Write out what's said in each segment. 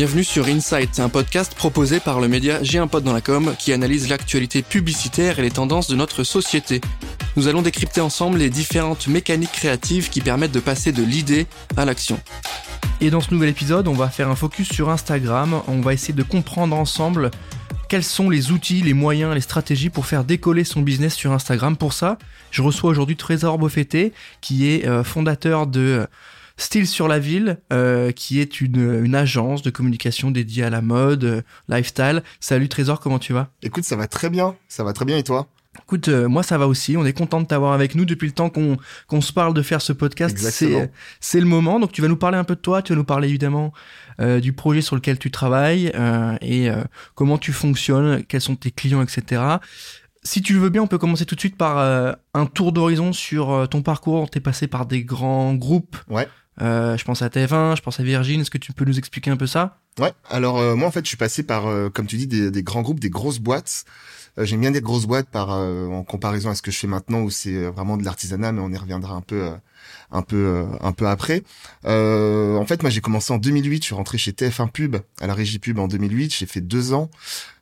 Bienvenue sur Insight, un podcast proposé par le média J'ai un pote dans la com qui analyse l'actualité publicitaire et les tendances de notre société. Nous allons décrypter ensemble les différentes mécaniques créatives qui permettent de passer de l'idée à l'action. Et dans ce nouvel épisode, on va faire un focus sur Instagram, on va essayer de comprendre ensemble quels sont les outils, les moyens, les stratégies pour faire décoller son business sur Instagram. Pour ça, je reçois aujourd'hui Trésor Beaufetté, qui est euh, fondateur de Style sur la ville, euh, qui est une, une, agence de communication dédiée à la mode, euh, lifestyle. Salut Trésor, comment tu vas? Écoute, ça va très bien, ça va très bien et toi? Écoute, euh, moi ça va aussi. On est content de t'avoir avec nous depuis le temps qu'on qu'on se parle de faire ce podcast. C'est c'est le moment. Donc tu vas nous parler un peu de toi. Tu vas nous parler évidemment euh, du projet sur lequel tu travailles euh, et comment tu fonctionnes, quels sont tes clients, etc. Si tu le veux bien, on peut commencer tout de suite par un tour d'horizon sur ton parcours. T'es passé par des grands groupes. Ouais. Euh, je pense à TF1, je pense à Virgin. Est-ce que tu peux nous expliquer un peu ça? Ouais. Alors euh, moi en fait, je suis passé par, euh, comme tu dis, des, des, grands groupes, des grosses boîtes. J'aime bien des grosses boîtes par en comparaison à ce que je fais maintenant où c'est vraiment de l'artisanat, mais on y reviendra un peu, un peu, un peu après. en fait, moi j'ai commencé en 2008. Je suis rentré chez TF1 Pub à la régie pub en 2008. J'ai fait deux ans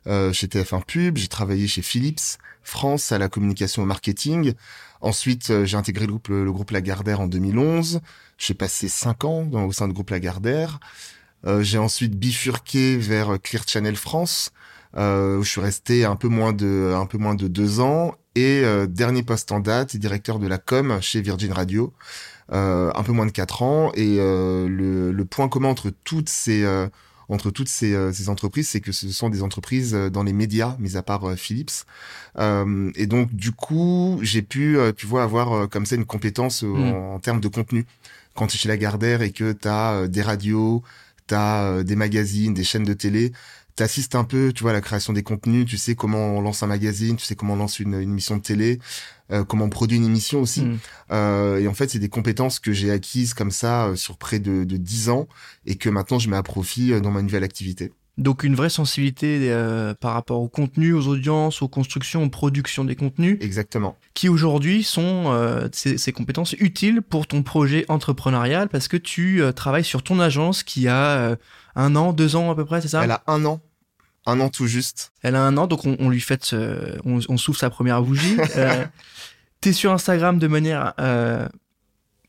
chez TF1 Pub. J'ai travaillé chez Philips France à la communication au marketing. Ensuite, j'ai intégré le groupe, Lagardère en 2011. J'ai passé cinq ans au sein du groupe Lagardère. Euh, j'ai ensuite bifurqué vers Clear Channel France, euh, où je suis resté un peu moins de un peu moins de deux ans. Et euh, dernier poste en date, directeur de la com chez Virgin Radio, euh, un peu moins de quatre ans. Et euh, le, point commun entre toutes ces entre toutes ces, ces entreprises, c'est que ce sont des entreprises dans les médias, mis à part Philips. Euh, et donc, du coup, j'ai pu, tu vois, avoir comme ça une compétence mm. en, en, termes de contenu quand tu es chez Lagardère et que tu as euh, des radios, tu as euh, des magazines, des chaînes de télé, tu assistes un peu, tu vois, à la création des contenus, tu sais comment on lance un magazine, tu sais comment on lance une, une émission de télé, euh, comment on produit une émission aussi. Mm. Euh, et en fait, c'est des compétences que j'ai acquises comme ça sur près de, de 10 ans et que maintenant je mets à profit dans ma nouvelle activité. Donc une vraie sensibilité euh, par rapport au contenu, aux audiences, aux constructions, aux productions des contenus. Exactement. Qui aujourd'hui sont euh, ces, ces, compétences utiles pour ton projet entrepreneurial parce que tu euh, travailles sur ton agence qui a euh, un an, deux ans à peu près, c'est ça? Elle a un an. Un an tout juste. Elle a un an, donc on, on lui fait, on, on, souffle sa première bougie. T'es sur Instagram de manière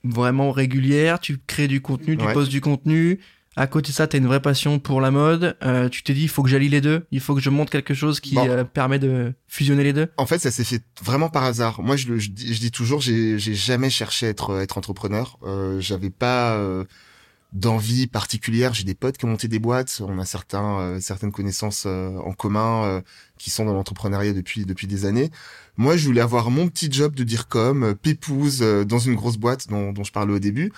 vraiment régulière, tu crées du contenu, tu ouais. postes du contenu, à côté de ça, tu as une vraie passion pour la mode. Euh, tu t'es dit, il faut que j'allie les deux. Il faut que je monte quelque chose qui bon. euh, permet de fusionner les deux. En fait, ça s'est fait vraiment par hasard. Moi, je, je, je dis toujours, j'ai jamais cherché à être, être entrepreneur. Euh, J'avais pas euh, d'envie particulière. J'ai des potes qui ont monté des boîtes. On a certains, euh, certaines connaissances euh, en commun qui sont dans l'entrepreneuriat depuis depuis des années. Moi, je voulais avoir mon petit job de dire comme pépouse dans une grosse boîte dont, dont je parlais au début.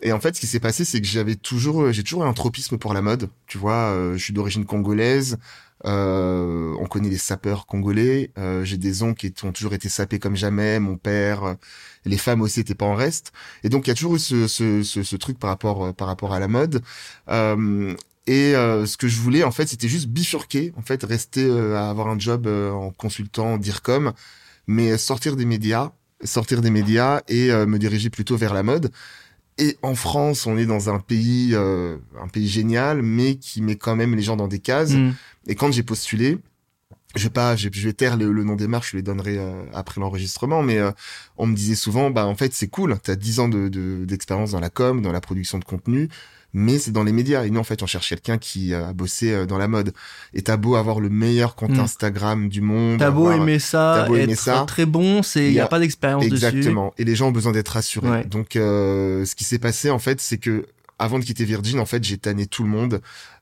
Et en fait, ce qui s'est passé, c'est que j'avais toujours, j'ai toujours un tropisme pour la mode. Tu vois, euh, je suis d'origine congolaise. Euh, on connaît les sapeurs congolais. Euh, j'ai des oncles qui ont toujours été sapés comme jamais. Mon père, les femmes aussi étaient pas en reste. Et donc, il y a toujours eu ce, ce, ce, ce truc par rapport, par rapport à la mode. Euh, et euh, ce que je voulais, en fait, c'était juste bifurquer, en fait, rester euh, à avoir un job en consultant, dire comme, mais sortir des médias, sortir des médias et me diriger plutôt vers la mode. Et en France, on est dans un pays, euh, un pays génial, mais qui met quand même les gens dans des cases. Mmh. Et quand j'ai postulé, je vais pas, je, vais taire le, le, nom des marques, je les donnerai euh, après l'enregistrement, mais euh, on me disait souvent, bah en fait c'est cool, t'as 10 ans de d'expérience de, dans la com, dans la production de contenu, mais c'est dans les médias. Et nous, en fait, on cherche quelqu'un qui a bossé euh, dans la mode. Et t'as beau avoir le meilleur compte mmh. Instagram du monde. T'as beau aimer ça, beau aimer ça, très bon, c'est il y, a, a pas d'expérience dessus. Exactement. Et les gens ont besoin d'être rassurés. Ouais. Donc, euh, ce qui s'est passé, en fait, c'est que avant de quitter Virgin, en fait, j'ai tanné tout le monde.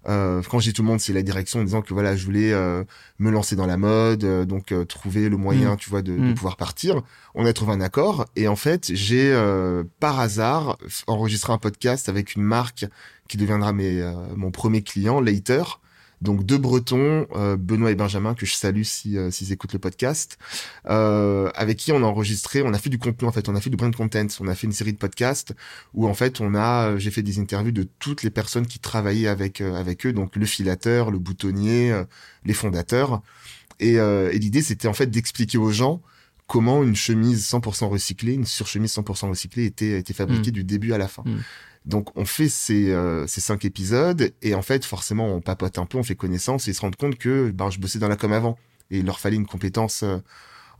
Euh, quand dis tout le monde, c'est la direction en disant que voilà, je voulais euh, me lancer dans la mode, euh, donc euh, trouver le moyen, mmh. tu vois, de, mmh. de, pouvoir partir. On a trouvé un accord et en fait, j'ai euh, par hasard enregistré un podcast avec une marque qui deviendra mes, euh, mon premier client, Later. Donc deux Bretons, euh, Benoît et Benjamin, que je salue si euh, s'ils écoutent le podcast, euh, avec qui on a enregistré, on a fait du contenu en fait, on a fait du brand content, on a fait une série de podcasts où en fait on a, j'ai fait des interviews de toutes les personnes qui travaillaient avec avec eux, donc le filateur, le boutonnier, les fondateurs, et, et l'idée c'était en fait d'expliquer aux gens comment une chemise 100% recyclée, une surchemise 100% recyclée était, était fabriquée mm. du début à la fin. Mm. Donc on fait ces, euh, ces cinq épisodes et en fait forcément on papote un peu, on fait connaissance et ils se rendent compte que ben, je bossais dans la com avant et il leur fallait une compétence euh,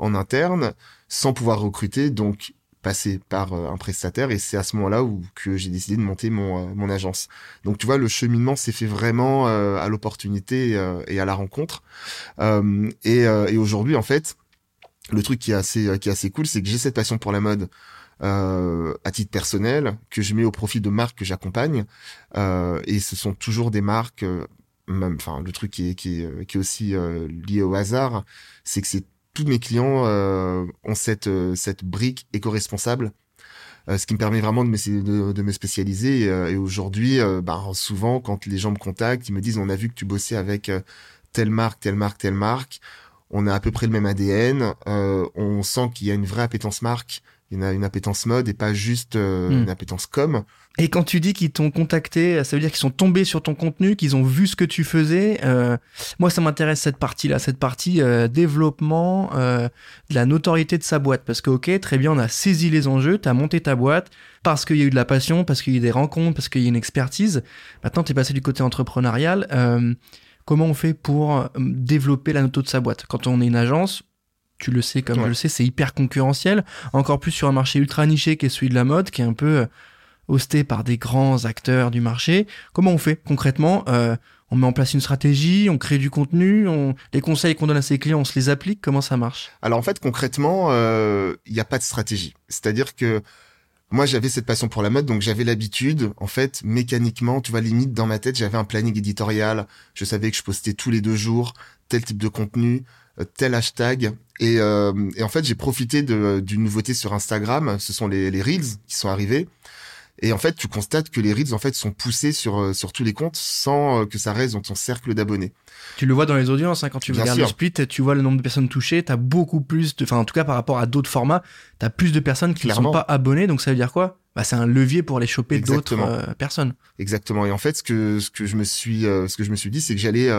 en interne sans pouvoir recruter donc passer par euh, un prestataire et c'est à ce moment-là où que j'ai décidé de monter mon, mon agence. Donc tu vois le cheminement s'est fait vraiment à l'opportunité et à la rencontre et, et aujourd'hui en fait le truc qui est assez qui est assez cool c'est que j'ai cette passion pour la mode euh, à titre personnel que je mets au profit de marques que j'accompagne euh, et ce sont toujours des marques euh, même enfin le truc qui est qui est, qui est aussi euh, lié au hasard c'est que c'est tous mes clients euh, ont cette cette brique éco-responsable ce qui me permet vraiment de me, de, de me spécialiser et, aujourd'hui bah, souvent quand les gens me contactent ils me disent on a vu que tu bossais avec telle marque telle marque telle marque. On a à peu près le même ADN on sent qu'il y a une vraie appétence marque il y a une appétence mode et pas juste euh, hmm. une appétence com. Et quand tu dis qu'ils t'ont contacté, ça veut dire qu'ils sont tombés sur ton contenu, qu'ils ont vu ce que tu faisais. Euh, moi, ça m'intéresse cette partie-là, cette partie euh, développement de la notoriété de sa boîte. Parce que, ok, très bien, on a saisi les enjeux, tu as monté ta boîte parce qu'il y a eu de la passion, parce qu'il y a eu des rencontres, parce qu'il y a une expertise. Maintenant, tu es passé du côté entrepreneurial. comment on fait pour développer la noto de sa boîte? Quand on est une agence, tu le sais comme je le sais, c'est hyper concurrentiel, encore plus sur un marché ultra niché qui est celui de la mode, qui est un peu euh, hosté par des grands acteurs du marché. Comment on fait concrètement euh, On met en place une stratégie, on crée du contenu, on... les conseils qu'on donne à ses clients, on se les applique. Comment ça marche? Alors en fait, concrètement, il euh, n'y a pas de stratégie. C'est-à-dire que moi, j'avais cette passion pour la mode, donc j'avais l'habitude, en fait, mécaniquement, tu vois, limite dans ma tête, j'avais un planning éditorial. Je savais que je postais tous les deux jours tel type de contenu. Euh, tel hashtag. Et, euh, et en fait, j'ai profité d'une nouveauté sur Instagram. Ce sont les, les reels qui sont arrivés. Et en fait, tu constates que les reels en fait sont poussés sur euh, sur tous les comptes sans que ça reste dans ton cercle d'abonnés. Tu le vois dans les audiences hein, quand tu regardes le split, tu vois le nombre de personnes touchées, tu as beaucoup plus de enfin en tout cas par rapport à d'autres formats, tu as plus de personnes qui ne sont pas abonnées donc ça veut dire quoi? Bah c'est un levier pour aller choper d'autres personnes. Exactement. Et en fait, ce que ce que je me suis ce que je me suis dit c'est que j'allais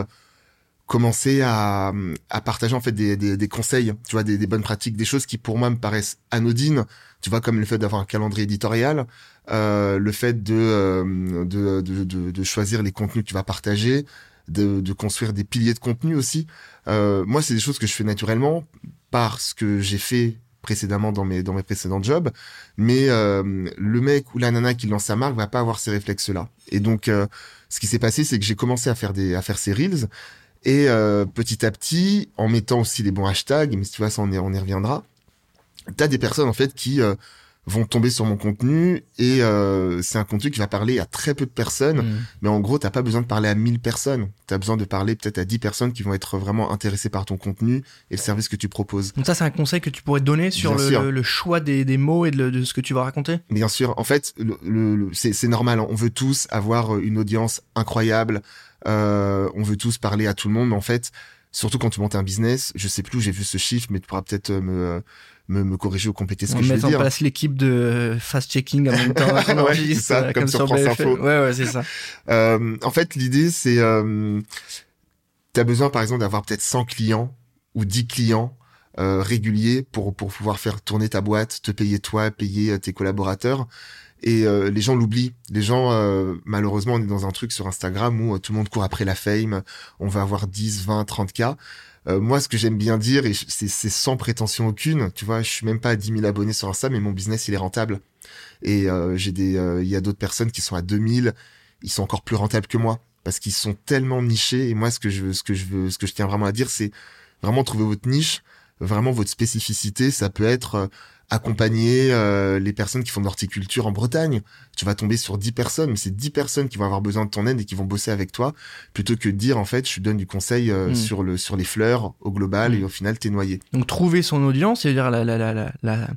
commencer à, à partager en fait des, des, des conseils, tu vois, des, des, bonnes pratiques, des choses qui pour moi me paraissent anodines, tu vois, comme le fait d'avoir un calendrier éditorial, euh, le fait de, euh, de, de, de, de, choisir les contenus que tu vas partager, de, de construire des piliers de contenu aussi. Euh, moi, c'est des choses que je fais naturellement parce que j'ai fait précédemment dans mes dans mes précédents jobs. Mais euh, le mec ou la nana qui lance sa marque va pas avoir ces réflexes là et donc euh, ce qui s'est passé c'est que j'ai commencé à faire des à faire ces reels et euh, petit à petit, en mettant aussi les bons hashtags, mais tu vois, ça on y, on y reviendra, t'as des personnes en fait qui euh, vont tomber sur mon contenu et euh, c'est un contenu qui va parler à très peu de personnes, mm. mais en gros, t'as pas besoin de parler à 1000 personnes, t'as besoin de parler peut-être à 10 personnes qui vont être vraiment intéressées par ton contenu et le service que tu proposes. Donc ça, c'est un conseil que tu pourrais donner sur le, le, choix des, des mots et de, de, ce que tu vas raconter? Bien sûr, en fait, le, le c'est normal, hein. on veut tous avoir une audience incroyable, euh, on veut tous parler à tout le monde, mais en fait, surtout quand tu montes un business, je sais plus où j'ai vu ce chiffre, mais tu pourras peut-être euh, me, me, me corriger ou compléter ce que je veux dire. On met en place l'équipe de fast-checking en même temps. ouais, ça, comme, sur, France Info. Ouais, ouais, c'est ça. Euh, en fait, l'idée, c'est, euh, tu as besoin, par exemple, d'avoir peut-être 100 clients ou 10 clients euh, réguliers pour, pour pouvoir faire tourner ta boîte, te payer toi, payer tes collaborateurs et euh, les gens l'oublient. Les gens, euh, malheureusement, on est dans un truc sur Instagram où euh, tout le monde court après la fame, on va avoir 10, 20, 30 cas. moi, ce que j'aime bien dire, et c'est sans prétention aucune, tu vois, je suis même pas à 10 000 abonnés sur Insta, mais mon business, il est rentable. Et j'ai des, il y a d'autres personnes qui sont à 2000, ils sont encore plus rentables que moi parce qu'ils sont tellement nichés. Et moi, ce que je veux, ce que je veux, ce que je tiens vraiment à dire, c'est vraiment trouver votre niche, vraiment votre spécificité. Ça peut être accompagner euh, les personnes qui font de l'horticulture en Bretagne. Tu vas tomber sur 10 personnes, mais c'est 10 personnes qui vont avoir besoin de ton aide et qui vont bosser avec toi, plutôt que de dire en fait je donne du conseil euh, hmm. sur le sur les fleurs au global et hmm. au final t'es noyé. Donc trouver son audience, c'est-à-dire la, la, la, la,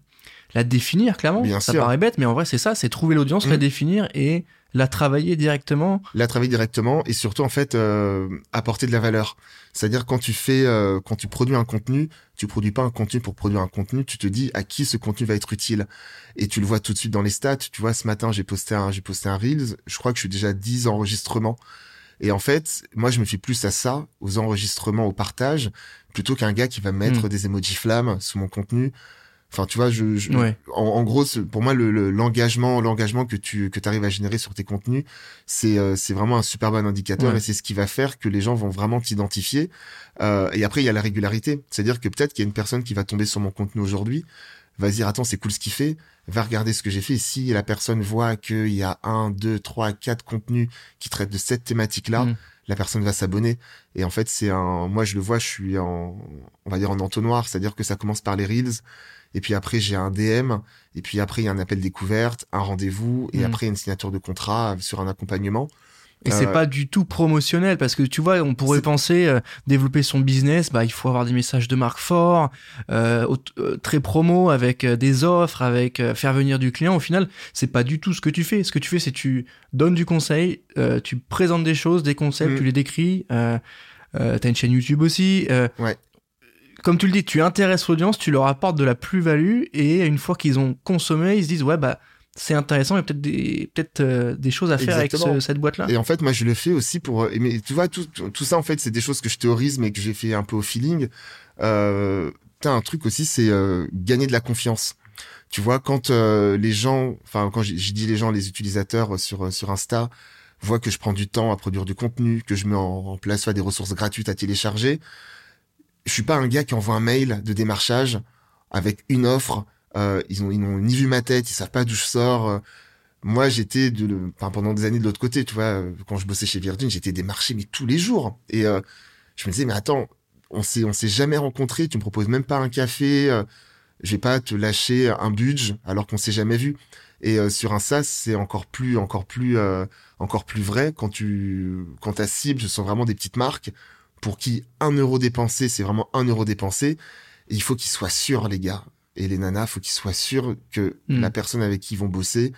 la définir clairement. Bien ça paraît bête, mais en vrai c'est ça, c'est trouver l'audience, la hmm. définir et la travailler directement? La travailler directement et surtout en fait euh, apporter de la valeur. C'est-à-dire quand tu fais, euh, quand tu produis un contenu, tu produis pas un contenu pour produire un contenu, tu te dis à qui ce contenu va être utile. Et tu le vois tout de suite dans les stats. Tu vois, ce matin j'ai posté un, j'ai posté un reels. Je crois que je suis déjà 10 enregistrements. Et en fait, moi je me fie plus à ça, aux enregistrements, au partage, plutôt qu'un gars qui va mettre Mm. des emojis flammes sous mon contenu. Enfin, tu vois, je, je- Ouais. en, en gros, pour moi, le- le- l'engagement, l'engagement que tu que arrives à générer sur tes contenus, c'est euh, c'est vraiment un super bon indicateur Ouais. et c'est ce qui va faire que les gens vont vraiment t'identifier. Euh, et après, il y a la régularité, c'est-à-dire que peut-être qu'il y a une personne qui va tomber sur mon contenu aujourd'hui, va se dire attends, c'est cool ce qu'il fait, va regarder ce que j'ai fait. Et si la personne voit qu'il y a un, deux, trois, quatre contenus qui traitent de cette thématique-là, Mm. la personne va s'abonner. Et en fait, c'est un, moi je le vois, je suis en, on va dire en entonnoir, c'est-à-dire que ça commence par les reels. Et puis après, j'ai un DM. Et puis après, il y a un appel découverte, un rendez-vous. Et Mm. après, une signature de contrat sur un accompagnement. Et c'est Euh, pas du tout promotionnel parce que tu vois, on pourrait C'est- penser euh, développer son business, bah il faut avoir des messages de marque forts, euh, euh, très promo avec euh, des offres, avec faire venir du client. Au final, c'est pas du tout ce que tu fais. Ce que tu fais, c'est tu donnes du conseil, euh, tu présentes des choses, des concepts, Mm. tu les décris. Euh, euh, T'as une chaîne YouTube aussi. euh, Ouais. Comme tu le dis, tu intéresses l'audience, tu leur apportes de la plus-value et une fois qu'ils ont consommé, ils se disent ouais bah c'est intéressant, il y a peut-être des peut-être euh, des choses à faire avec ce- cette boîte là. Et en fait, moi, je le fais aussi pour. euh, Mais tu vois, tout, tout ça, en fait, c'est des choses que je théorise, mais que j'ai fait un peu au feeling. Euh, T'as un truc aussi, c'est euh, gagner de la confiance. Tu vois, quand euh, les gens, enfin, quand j'ai dit les gens, les utilisateurs euh, sur sur Insta voient que je prends du temps à produire du contenu, que je mets en, en place soit des ressources gratuites à télécharger, je suis pas un gars qui envoie un mail de démarchage avec une offre. Euh, ils ont ils n'ont ni vu ma tête, ils savent pas d'où je sors. euh, moi, j'étais de, pendant des années de l'autre côté, tu vois, euh, quand je bossais chez Virgin, j'étais démarché mais tous les jours. Et je me disais, mais attends, on s'est, on s'est jamais rencontrés, tu me proposes même pas un café, euh, je vais pas te lâcher un budget alors qu'on s'est jamais vu. Et sur un SaaS, c'est encore plus, encore plus, encore plus vrai quand tu, quand ta cible, ce sont vraiment des petites marques pour qui un euro dépensé, c'est vraiment un euro dépensé. Et il faut qu'ils soient sûrs, les gars et les nanas, faut qu'ils soient sûrs que Mm. la personne avec qui ils vont bosser,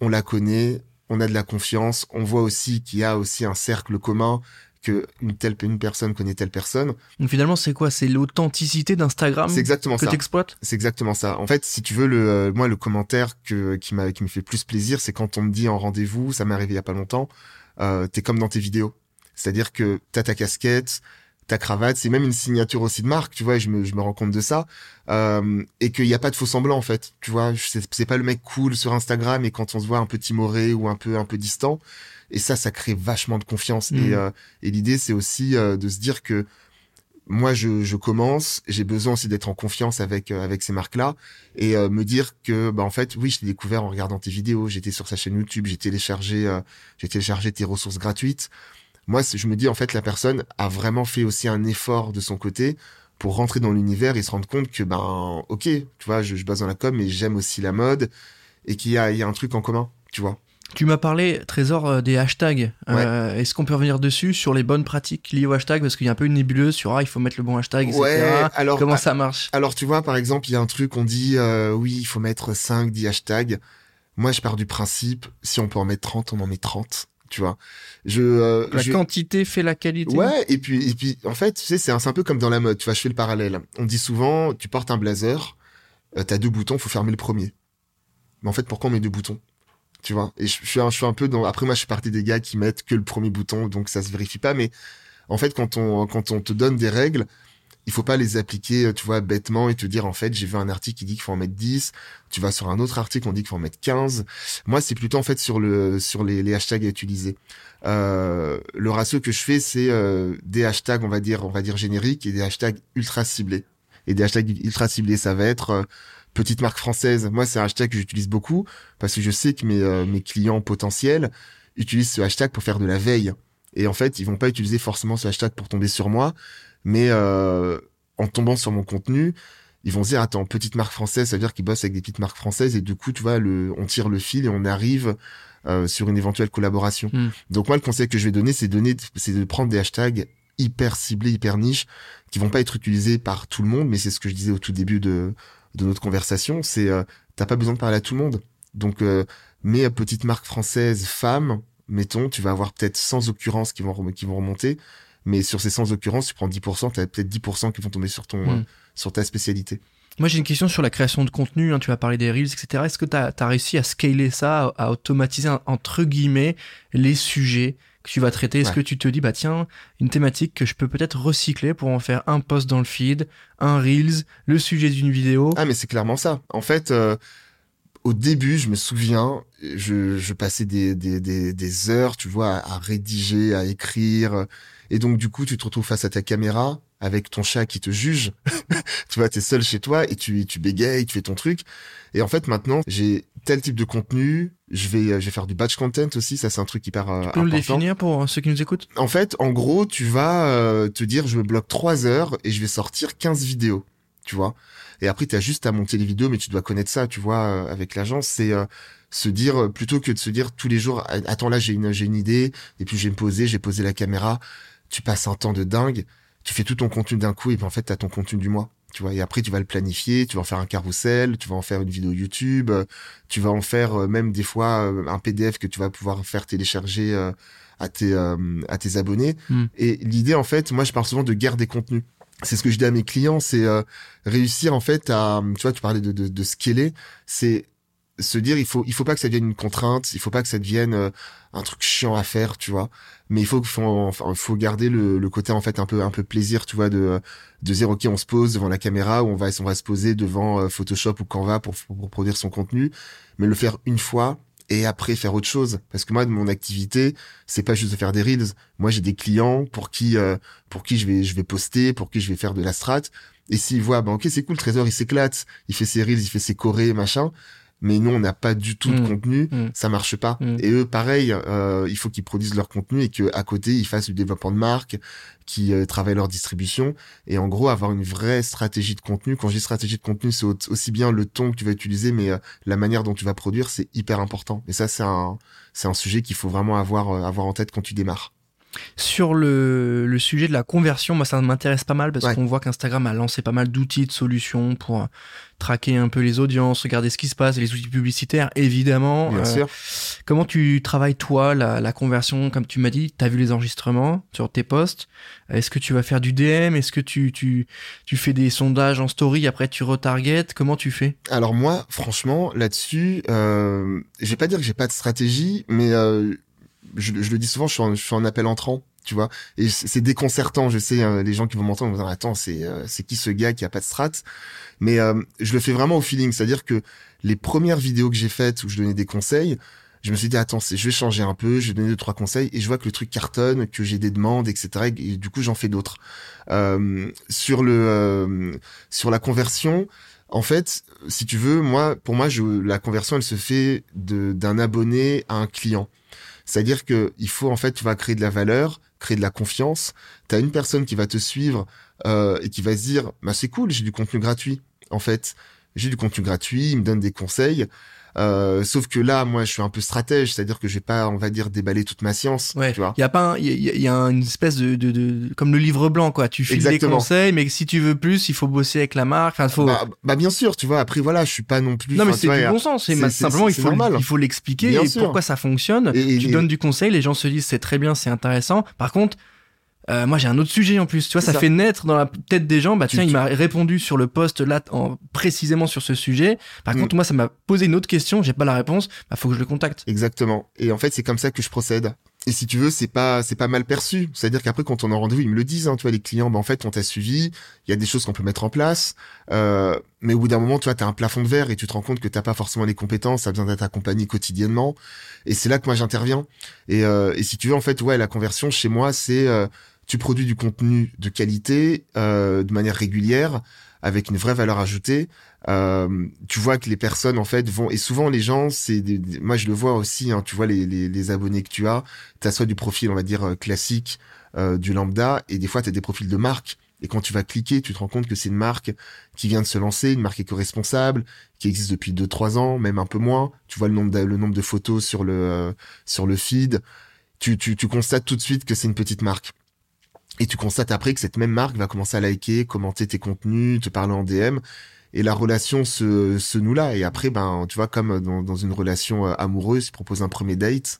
on la connaît, on a de la confiance, on voit aussi qu'il y a aussi un cercle commun, que une telle une personne connaît telle personne. Donc finalement, c'est quoi? C'est l'authenticité d'Instagram C'est exactement que C'est exactement ça. En fait, si tu veux, le, euh, moi, le commentaire que, qui m'a, qui me fait plus plaisir, c'est quand on me dit en rendez-vous, ça m'est arrivé il y a pas longtemps, euh, t'es comme dans tes vidéos. C'est-à-dire que t'as ta casquette, ta cravate, c'est même une signature aussi de marque, tu vois, et je me, je me rends compte de ça. Euh, et qu'il n'y a pas de faux semblant, en fait. Tu vois, c'est, pas le mec cool sur Instagram et quand on se voit un peu timoré ou un peu, un peu distant. Et ça, ça crée vachement de confiance. Et, euh, et l'idée, c'est aussi euh, de se dire que moi, je, je commence, j'ai besoin aussi d'être en confiance avec avec ces marques-là et me dire que bah en fait, oui, je l'ai découvert en regardant tes vidéos, j'étais sur sa chaîne YouTube, j'ai téléchargé j'ai téléchargé tes ressources gratuites. Moi, je me dis en fait la personne a vraiment fait aussi un effort de son côté pour rentrer dans l'univers et se rendre compte que ben OK, tu vois, je, je base dans la com mais j'aime aussi la mode et qu'il y a il y a un truc en commun, tu vois. Tu m'as parlé, Trésor, euh, des hashtags. Euh, Est-ce qu'on peut revenir dessus sur les bonnes pratiques liées au hashtag Parce qu'il y a un peu une nébuleuse sur ah, il faut mettre le bon hashtag, etc. Ouais, alors Comment ça marche? Alors tu vois, par exemple, il y a un truc, on dit euh, oui, il faut mettre 5, 10 hashtags. Moi, je pars du principe, si on peut en mettre 30, on en met 30. Tu vois, je, euh, La je- quantité fait la qualité ouais, et puis, et puis, en fait, tu sais, c'est un, c'est un peu comme dans la mode. Tu vois, je fais le parallèle. On dit souvent, tu portes un blazer, euh, t'as deux boutons, faut fermer le premier. Mais en fait, pourquoi on met deux boutons? Tu vois Et je, je suis un, je suis un peu dans. Après, moi, je suis parti des gars qui mettent que le premier bouton, donc ça se vérifie pas. Mais en fait, quand on, quand on te donne des règles, il faut pas les appliquer, euh, tu vois, bêtement et te dire, en fait, j'ai vu un article qui dit qu'il faut en mettre 10. Tu vas sur un autre article, on dit qu'il faut en mettre 15. Moi, c'est plutôt, en fait, sur le, sur les, hashtags à utiliser. Euh, le ratio que je fais, c'est euh, des hashtags, on va dire, on va dire génériques et des hashtags ultra ciblés. Et des hashtags ultra ciblés, ça va être euh, petite marque française. Moi, c'est un hashtag que j'utilise beaucoup parce que je sais que mes, euh, mes clients potentiels utilisent ce hashtag pour faire de la veille. Et en fait, ils vont pas utiliser forcément ce hashtag pour tomber sur moi, mais euh, en tombant sur mon contenu, ils vont se dire attends petite marque française, ça veut dire qu'ils bossent avec des petites marques françaises et du coup tu vois le, on tire le fil et on arrive euh, sur une éventuelle collaboration. Hmm. Donc moi le conseil que je vais donner c'est donner c'est de prendre des hashtags hyper ciblés, hyper niches qui vont pas être utilisés par tout le monde, mais c'est ce que je disais au tout début de de notre conversation, c'est euh, t'as pas besoin de parler à tout le monde. Donc euh, mets euh, petite marque française femme, mettons, tu vas avoir peut-être 100 occurrences qui vont qui vont remonter, mais sur ces 100 occurrences, tu prends 10%, tu as peut-être 10% qui vont tomber sur ton Hmm. euh, sur ta spécialité. Moi, j'ai une question sur la création de contenu. hein, tu as parlé des Reels, etc. Est-ce que tu as, réussi à scaler ça, à, à automatiser, entre guillemets, les sujets que tu vas traiter, est-ce que tu te dis, bah tiens, une thématique que je peux peut-être recycler pour en faire un post dans le feed, un Reels, le sujet d'une vidéo? Ah mais c'est clairement ça. En fait, euh, au début, je me souviens, je, je passais des, des, des, des, heures, tu vois, à, rédiger, à écrire. Et donc, du coup, tu te retrouves face à ta caméra avec ton chat qui te juge. tu vois, t'es seul chez toi et tu, tu bégayes, tu fais ton truc. Et en fait, maintenant, j'ai tel type de contenu. Je vais, je vais faire du batch content aussi. Ça, c'est un truc hyper euh, tu peux le définir pour ceux qui nous écoutent? En fait, en gros, tu vas euh, te dire, je me bloque trois heures et je vais sortir 15 vidéos. Tu vois et après, tu as juste à monter les vidéos, mais tu dois connaître ça, tu vois, euh, avec l'agence. C'est euh, se dire, euh, plutôt que de se dire tous les jours, attends, là, j'ai une, j'ai une idée, et puis je vais me poser, j'ai posé la caméra. Tu passes un temps de dingue, tu fais tout ton contenu d'un coup, et puis en fait, tu as ton contenu du mois. Tu vois, et après, tu vas le planifier, tu vas en faire un carrousel, tu vas en faire une vidéo YouTube, tu vas en faire même des fois un PDF que tu vas pouvoir faire télécharger à tes, à tes abonnés. Hmm. Et l'idée, en fait, moi, je parle souvent de guerre des contenus c'est ce que je dis à mes clients, c'est euh, réussir en fait à, tu vois, tu parlais de, de, de scaler, c'est se dire il faut il faut pas que ça devienne une contrainte, il faut pas que ça devienne euh, un truc chiant à faire, tu vois. Mais il faut faut enfin, faut garder le, le, côté en fait un peu un peu plaisir, tu vois, de de dire ok on se pose devant la caméra ou on va on va se poser devant euh, Photoshop ou Canva pour, pour produire son contenu, mais le faire une fois et après faire autre chose. Parce que moi de mon activité c'est pas juste de faire des reels. Moi j'ai des clients pour qui euh, pour qui je vais je vais poster pour qui je vais faire de la strat. Et s'ils voient bah ok c'est cool Trésor il s'éclate. Il fait ses reels il fait ses chorés machin mais nous on n'a pas du tout de mmh. contenu, mmh. ça marche pas. Mmh. Et eux, pareil, euh, il faut qu'ils produisent leur contenu et que à côté ils fassent du développement de marque, qui euh, travaillent leur distribution et en gros avoir une vraie stratégie de contenu. Quand je dis stratégie de contenu, c'est aussi bien le ton que tu vas utiliser, mais euh, la manière dont tu vas produire, c'est hyper important. Et ça, c'est un c'est un sujet qu'il faut vraiment avoir avoir en tête quand tu démarres. Sur le, le, sujet de la conversion, moi ça m'intéresse pas mal parce qu'on voit qu'Instagram a lancé pas mal d'outils, de solutions pour traquer un peu les audiences, regarder ce qui se passe, les outils publicitaires évidemment. Bien euh, sûr. Comment tu travailles toi la, la conversion? Comme tu m'as dit, tu as vu les enregistrements sur tes posts. Est-ce que tu vas faire du DM Est-ce que tu, tu, tu fais des sondages en story? Après tu retargetes Comment tu fais? Alors moi, franchement, là-dessus, euh, je vais pas dire que j'ai pas de stratégie, mais euh, je, le dis souvent, je je suis en appel entrant, tu vois. Et c'est déconcertant, je sais, hein, les gens qui vont m'entendre vont dire, attends, c'est euh, c'est qui ce gars qui a pas de strat? Mais euh, je le fais vraiment au feeling, c'est-à-dire que les premières vidéos que j'ai faites où je donnais des conseils, je me suis dit, attends, je vais changer un peu, je vais donner deux, trois conseils, et je vois que le truc cartonne, que j'ai des demandes, etc. Et, du coup, j'en fais d'autres. Euh, sur le euh, sur la conversion, en fait, si tu veux, moi, pour moi, je, la conversion, elle se fait d'un abonné à un client. C'est-à-dire que il faut en fait, tu vas créer de la valeur, créer de la confiance. Tu as une personne qui va te suivre euh, et qui va se dire, bah c'est cool, j'ai du contenu gratuit. En fait, j'ai du contenu gratuit, il me donne des conseils. Euh, sauf que là, moi, je suis un peu stratège, c'est-à-dire que je vais pas, on va dire, déballer toute ma science. Ouais. Tu vois. Il y a pas, il y, a, une espèce de, de, de, comme le livre blanc, quoi. Tu files des conseils, mais si tu veux plus, il faut bosser avec la marque. Enfin, faut. Bah, bah, bien sûr, tu vois. Après, voilà, je suis pas non plus. Non, mais c'est du bon sens. C'est simplement, il faut, il faut l'expliquer et pourquoi ça fonctionne. tu donnes du conseil, les gens se disent c'est très bien, c'est intéressant. Par contre, euh, moi j'ai un autre sujet en plus, tu vois, ça, fait naître dans la tête des gens, bah tiens, il m'a répondu sur le poste là, en, précisément sur ce sujet. Par mm. contre, moi ça m'a posé une autre question, j'ai pas la réponse, bah faut que je le contacte. Exactement. Et en fait, c'est comme ça que je procède. Et si tu veux, c'est pas c'est pas mal perçu. C'est-à-dire qu'après, quand on a rendez-vous, ils me le disent. Hein, tu vois, les clients, bah en fait, on t'a suivi. Il y a des choses qu'on peut mettre en place. Euh, mais au bout d'un moment, tu vois, t'as un plafond de verre et tu te rends compte que t'as pas forcément les compétences. T'as besoin d'être accompagné quotidiennement. Et c'est là que moi j'interviens. Et, euh, et si tu veux, en fait, ouais, la conversion chez moi, c'est euh, tu produis du contenu de qualité euh, de manière régulière avec une vraie valeur ajoutée. Euh, tu vois que les personnes en fait vont et souvent les gens c'est moi je le vois aussi hein, tu vois les, les, les, abonnés que tu as tu as soit du profil on va dire euh, classique du lambda et des fois tu as des profils de marque et quand tu vas cliquer tu te rends compte que c'est une marque qui vient de se lancer une marque éco-responsable qui existe depuis 2 3 ans même un peu moins tu vois le nombre de, le nombre de photos sur le sur le feed tu, tu constates tout de suite que c'est une petite marque et tu constates après que cette même marque va commencer à liker, commenter tes contenus, te parler en DM. Et la relation se, se noue là. Et après, ben, tu vois, comme dans, dans une relation euh, amoureuse, tu proposes un premier date.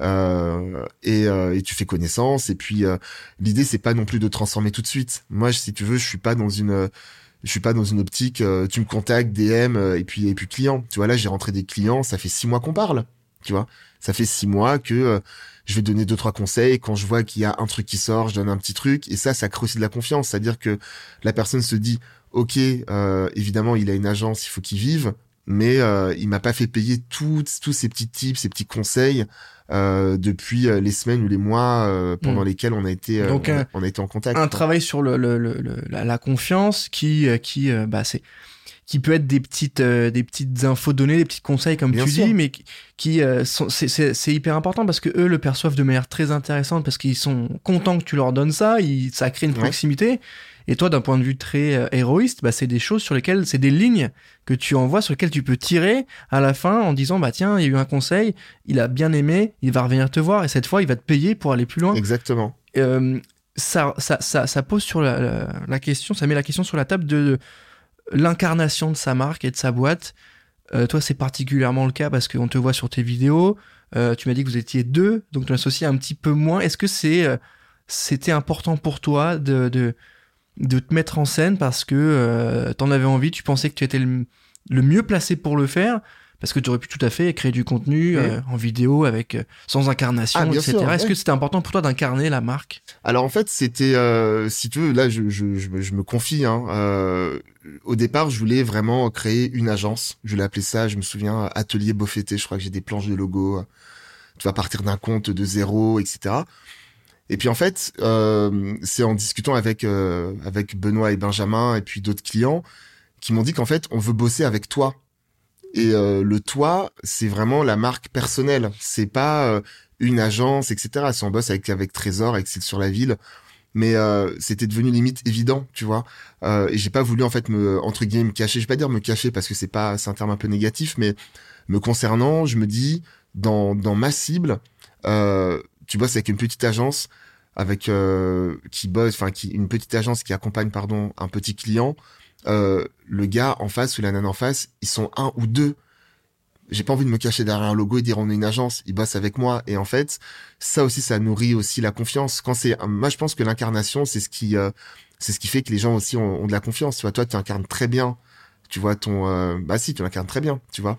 Euh, et, euh, et, tu fais connaissance. Et puis euh, l'idée, c'est pas non plus de transformer tout de suite. Moi, si tu veux, je suis pas dans une, je suis pas dans une optique. tu me contactes, DM et puis et puis client. Tu vois là, j'ai rentré des clients. Ça fait six mois qu'on parle tu vois. Ça fait six mois que euh, je vais donner deux trois conseils. Quand je vois qu'il y a un truc qui sort, je donne un petit truc. Et ça, ça crée aussi de la confiance. C'est-à-dire que la personne se dit, ok, euh, évidemment, il a une agence, il faut qu'il vive, mais euh, il m'a pas fait payer tous tous ces petits tips, ces petits conseils euh, depuis euh, les semaines ou les mois euh, pendant Mm. lesquels on a été euh, Donc, on, a, un- on a été en contact. un quoi. travail sur le, le- le- le- la, la confiance qui euh, qui euh, bah c'est qui peut être des petites euh, des petites infos données des petits conseils comme Bien tu sûr. dis mais qui, qui, euh, sont c'est hyper important parce que eux le perçoivent de manière très intéressante parce qu'ils sont contents que tu leur donnes ça ils, ça crée une Ouais. proximité et toi d'un point de vue très euh, héroïste bah c'est des choses sur lesquelles c'est des lignes que tu envoies sur lesquelles tu peux tirer à la fin en disant bah tiens il y a eu un conseil il a bien aimé il va revenir te voir et cette fois il va te payer pour aller plus loin Exactement. euh, ça, ça, ça, ça pose sur la, la, la question, ça met la question sur la table de l'incarnation de sa marque et de sa boîte. Euh, toi, c'est particulièrement le cas parce qu'on te voit sur tes vidéos. Euh, tu m'as dit que vous étiez deux, donc tu l'associais un petit peu moins. Est-ce que c'est, euh, c'était important pour toi de, de, de te mettre en scène parce que t'en avais envie, tu pensais que tu étais le, le mieux placé pour le faire? Parce que tu aurais pu tout à fait créer du contenu euh, en vidéo avec euh, sans incarnation, Ah, etc. Est-ce que c'était important pour toi d'incarner la marque? Alors en fait, c'était, euh, si tu veux, là, je, je, je, me- je me confie. Hein, euh, au départ, je voulais vraiment créer une agence. Je l'ai appelé ça, je me souviens, Atelier Beaufetté. Je crois que j'ai des planches de logo. Tu vas partir d'un compte de zéro, etc. Et puis en fait, euh, c'est en discutant avec euh, avec Benoît et Benjamin et puis d'autres clients qui m'ont dit qu'en fait, on veut bosser avec toi. Et euh, le toi, c'est vraiment la marque personnelle. C'est pas euh, une agence, etc. Si on bosse avec avec Trésor, avec sur la ville, mais euh, c'était devenu limite évident, tu vois. Euh, et j'ai pas voulu en fait me entre guillemets me cacher. Je vais pas dire me cacher parce que c'est pas c'est un terme un peu négatif, mais me concernant, je me dis dans dans ma cible, euh, tu bosses avec une petite agence avec euh, qui bosse, enfin qui une petite agence qui accompagne pardon un petit client. Euh, le gars en face ou la nana en face, ils sont un ou deux. J'ai pas envie de me cacher derrière un logo et dire on est une agence, ils bossent avec moi. Et en fait, ça aussi, ça nourrit aussi la confiance. Quand c'est, moi, je pense que l'incarnation, c'est ce qui, euh, c'est ce qui fait que les gens aussi ont, de la confiance. Tu vois, toi, tu incarnes très bien. Tu vois ton, euh, bah si, tu l'incarnes très bien. Tu vois.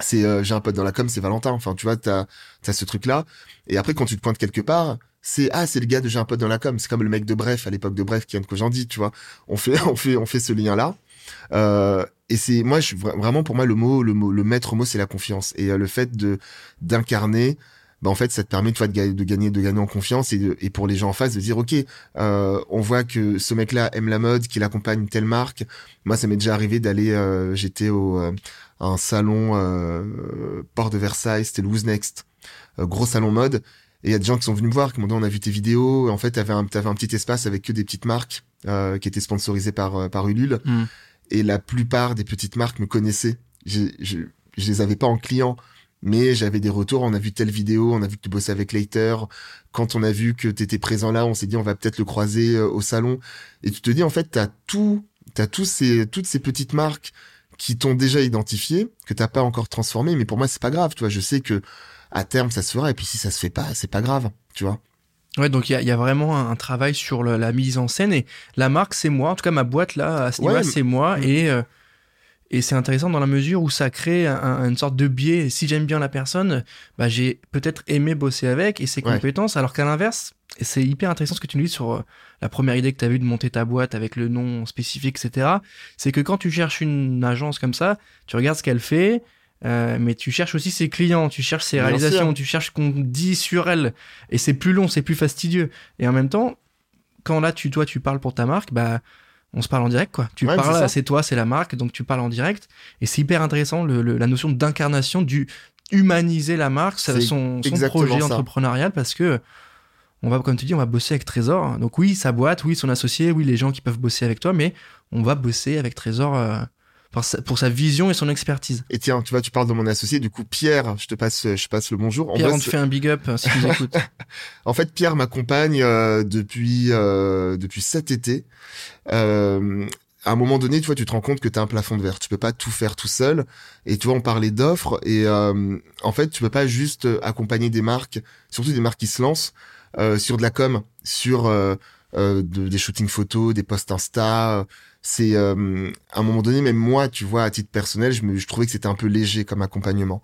C'est, j'ai un pote dans la com, c'est Valentin. Enfin, tu vois, t'as, t'as ce truc-là. Et après, quand tu te pointes quelque part, c'est ah, c'est le gars de j'ai un pote dans la com. C'est comme le mec de Bref à l'époque de Bref, qui que j'en dis. Tu vois. On fait, on fait, on fait ce lien-là. Euh, et c'est moi, je, vra- vraiment pour moi le mot, le mot, le maître mot, c'est la confiance. Et euh, le fait de d'incarner, bah en fait, ça te permet toi de, de gagner, de gagner en confiance et, de- et pour les gens en face de dire ok, euh, on voit que ce mec-là aime la mode, qu'il accompagne telle marque. Moi, ça m'est déjà arrivé d'aller, euh, j'étais au euh, à un salon euh, port de Versailles, c'était Who's Next, euh, gros salon mode. Et il y a des gens qui sont venus me voir, qui m'ont dit on a vu tes vidéos. En fait, t'avais un, t'avais un petit espace avec que des petites marques euh, qui étaient sponsorisées par euh, par Ulule Mm. et la plupart des petites marques me connaissaient. Je, je, je les avais pas en client, mais j'avais des retours. On a vu telle vidéo, on a vu que tu bossais avec Later. Quand on a vu que tu étais présent là, on s'est dit on va peut-être le croiser euh, au salon. Et tu te dis en fait, t'as tout, t'as tous ces, toutes ces petites marques qui t'ont déjà identifié, que t'as pas encore transformé. Mais pour moi, c'est pas grave. Tu vois, je sais que à terme, ça se fera. Et puis si ça se fait pas, c'est pas grave. Tu vois. Ouais, donc il y a, il y a vraiment un, un travail sur le- la mise en scène et la marque c'est moi. En tout cas, ma boîte là, à ce niveau-là, c'est moi Mm. et euh, et c'est intéressant dans la mesure où ça crée un- une sorte de biais. Et si j'aime bien la personne, bah j'ai peut-être aimé bosser avec et ses Ouais. compétences. Alors qu'à l'inverse, et c'est hyper intéressant ce que tu nous dis sur euh, la première idée que tu as eue de monter ta boîte avec le nom spécifique, etc. C'est que quand tu cherches une agence comme ça, tu regardes ce qu'elle fait. Euh, mais tu cherches aussi ses clients, tu cherches ses Bien réalisations, sûr. tu cherches qu'on dit sur elle. Et c'est plus long, c'est plus fastidieux. Et en même temps, quand là, tu, toi, tu parles pour ta marque, bah, on se parle en direct, quoi. Tu Ouais, parles, c'est toi, c'est la marque, donc tu parles en direct. Et c'est hyper intéressant, le, le- la notion d'incarnation, du humaniser la marque, son, son projet ça. entrepreneurial, parce que on va, comme tu dis, on va bosser avec Trésor. Donc oui, sa boîte, oui, son associé, oui, les gens qui peuvent bosser avec toi, mais on va bosser avec Trésor euh, pour, sa, pour sa vision et son expertise. Et tiens, tu vois, tu parles de mon associé. Du coup, Pierre, je te passe, je passe le bonjour. On Pierre, on te fait un big up euh, si tu nous écoutes. En fait, Pierre m'accompagne euh, depuis euh, depuis cet été. Euh, à un moment donné, tu vois, tu te rends compte que tu as un plafond de verre. Tu peux pas tout faire tout seul. Et tu vois, on parlait d'offres. Et euh, en fait, tu peux pas juste accompagner des marques, surtout des marques qui se lancent euh, sur de la com, sur euh, euh, de- des shootings photos, des posts Insta. C'est euh, à un moment donné, même moi, tu vois, à titre personnel, je, me, je trouvais que c'était un peu léger comme accompagnement.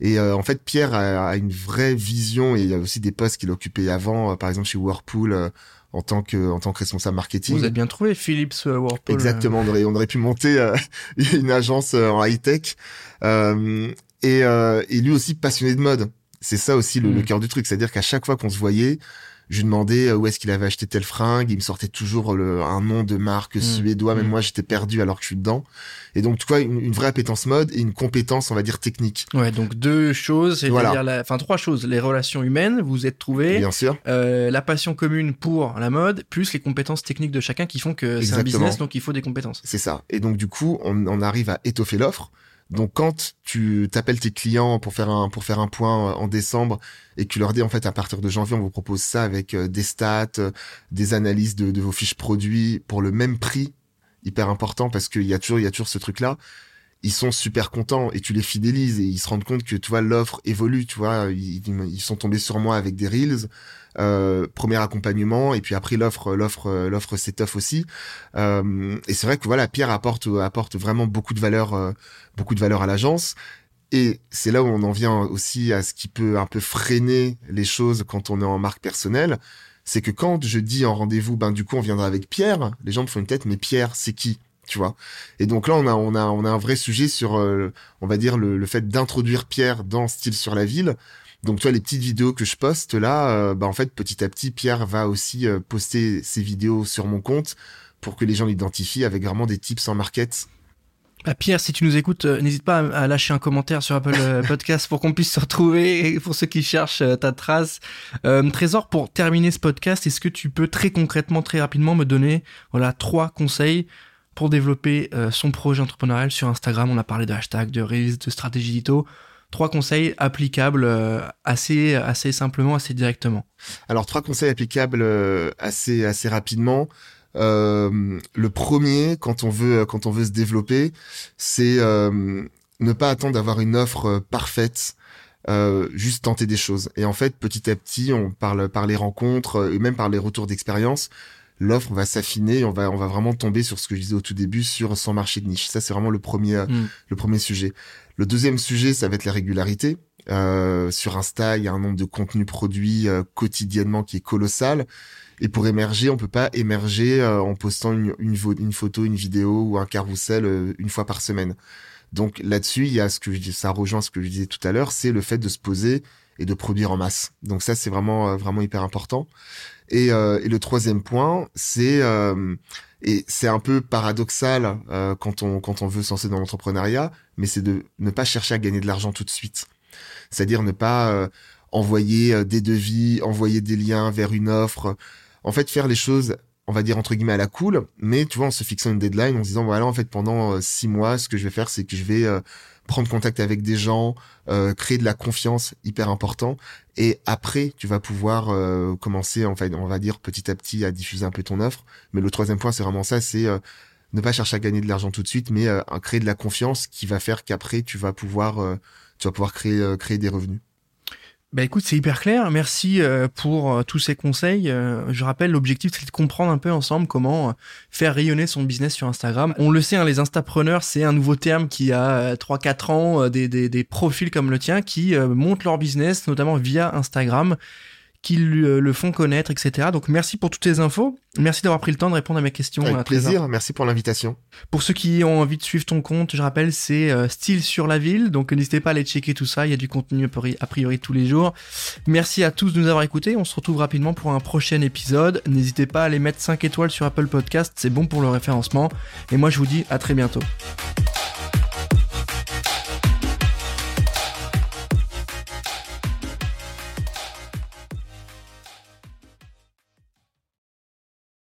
Et euh, en fait, Pierre a, une vraie vision et il y a aussi des postes qu'il occupait avant, euh, par exemple chez Whirlpool. en tant que en tant que responsable marketing. Vous êtes bien trouvé, Philips Whirlpool. Exactement, on aurait on aurait pu monter une agence en high tech. et, et lui aussi passionné de mode. C'est ça aussi le, le mm. cœur du truc, c'est-à-dire qu'à chaque fois qu'on se voyait, je lui demandais euh, où est-ce qu'il avait acheté telle fringue, il me sortait toujours le, un nom de marque mmh. suédois, même mmh. moi j'étais perdu alors que je suis dedans. Et donc tu vois une, vraie appétence mode et une compétence on va dire technique. Ouais, donc deux choses, c'est-à-dire voilà. enfin trois choses, les relations humaines, vous êtes trouvés, bien sûr, euh, la passion commune pour la mode, plus les compétences techniques de chacun qui font que c'est un business donc il faut des compétences. C'est ça. Et donc du coup on, on arrive à étoffer l'offre donc quand tu t'appelles tes clients pour faire un pour faire un point euh, en décembre et que tu leur dis en fait à partir de janvier on vous propose ça avec euh, des stats, euh, des analyses de, vos fiches produits pour le même prix, hyper important parce qu'il y a toujours il y a toujours ce truc là ils sont super contents et tu les fidélises et ils se rendent compte que tu vois l'offre évolue tu vois ils, ils, sont tombés sur moi avec des reels euh, premier accompagnement et puis après l'offre l'offre l'offre off aussi. Euh, et c'est vrai que voilà Pierre apporte apporte vraiment beaucoup de valeur euh, beaucoup de valeur à l'agence. Et c'est là où on en vient aussi à ce qui peut un peu freiner les choses quand on est en marque personnelle. C'est que quand je dis en rendez-vous ben du coup on viendra avec Pierre les gens me font une tête mais Pierre c'est qui? Tu vois. Et donc là, on a, on a, on a un vrai sujet sur, euh, on va dire, le, fait d'introduire Pierre dans Style sur la ville. Donc, tu vois, les petites vidéos que je poste là, euh, bah, en fait, petit à petit, Pierre va aussi euh, poster ses vidéos sur mon compte pour que les gens l'identifient avec vraiment des tips en market. Bah Pierre, si tu nous écoutes, n'hésite pas à, lâcher un commentaire sur Apple Podcast pour qu'on puisse se retrouver et pour ceux qui cherchent ta trace. Trésor, pour terminer ce podcast, est-ce que tu peux très concrètement, très rapidement me donner voilà trois conseils pour développer euh, son projet entrepreneurial sur Instagram. On a parlé de hashtag, de reels, de stratégie d'édito. Trois conseils applicables euh, assez assez simplement, assez directement. Alors trois conseils applicables euh, assez assez rapidement. le premier, quand on veut quand on veut se développer, c'est ne pas attendre d'avoir une offre parfaite. juste tenter des choses. Et en fait, petit à petit, on parle par les rencontres et même par les retours d'expérience, l'offre va s'affiner, on va on va vraiment tomber sur ce que je disais au tout début sur son marché de niche. Ça c'est vraiment le premier mm. le premier sujet. Le deuxième sujet, ça va être la régularité. Euh, sur Insta, il y a un nombre de contenus produits euh, quotidiennement qui est colossal. Et pour émerger, on peut pas émerger euh, en postant une, une, une, photo, une vidéo ou un carrousel une fois par semaine. Donc là-dessus, il y a ce que je dis, ça rejoint ce que je disais tout à l'heure, c'est le fait de se poser et de produire en masse. Donc ça, c'est vraiment vraiment hyper important. Et, euh, et le troisième point, c'est euh, et c'est un peu paradoxal euh, quand on quand on veut se dans l'entrepreneuriat, mais c'est de ne pas chercher à gagner de l'argent tout de suite. C'est-à-dire ne pas envoyer des devis, envoyer des liens vers une offre. En fait, faire les choses on va dire entre guillemets à la cool, mais tu vois, en se fixant une deadline, en se disant voilà, en fait, pendant six mois, ce que je vais faire, c'est que je vais prendre contact avec des gens, euh, créer de la confiance, hyper important. Et après, tu vas pouvoir euh, commencer, en fait, on va dire petit à petit, à diffuser un peu ton offre. Mais le troisième point, c'est vraiment ça, c'est euh, ne pas chercher à gagner de l'argent tout de suite, mais créer de la confiance qui va faire qu'après, tu vas pouvoir, tu vas pouvoir créer, créer des revenus. Bah écoute, c'est hyper clair. Merci euh, pour euh, tous ces conseils. Euh, je rappelle, l'objectif, c'est de comprendre un peu ensemble comment faire rayonner son business sur Instagram. On le sait, hein, les instapreneurs, c'est un nouveau terme qui a 3-4 ans, des, des, des, profils comme le tien qui montent leur business, notamment via Instagram qui le font connaître, etc. Donc merci pour toutes ces infos. Merci d'avoir pris le temps de répondre à mes questions. Avec plaisir, merci pour l'invitation. Pour ceux qui ont envie de suivre ton compte, je rappelle, c'est euh, Style sur la ville, donc n'hésitez pas à aller checker tout ça, il y a du contenu a priori tous les jours. Merci à tous de nous avoir écoutés, on se retrouve rapidement pour un prochain épisode. N'hésitez pas à aller mettre 5 étoiles sur Apple Podcast, c'est bon pour le référencement. Et moi je vous dis à très bientôt.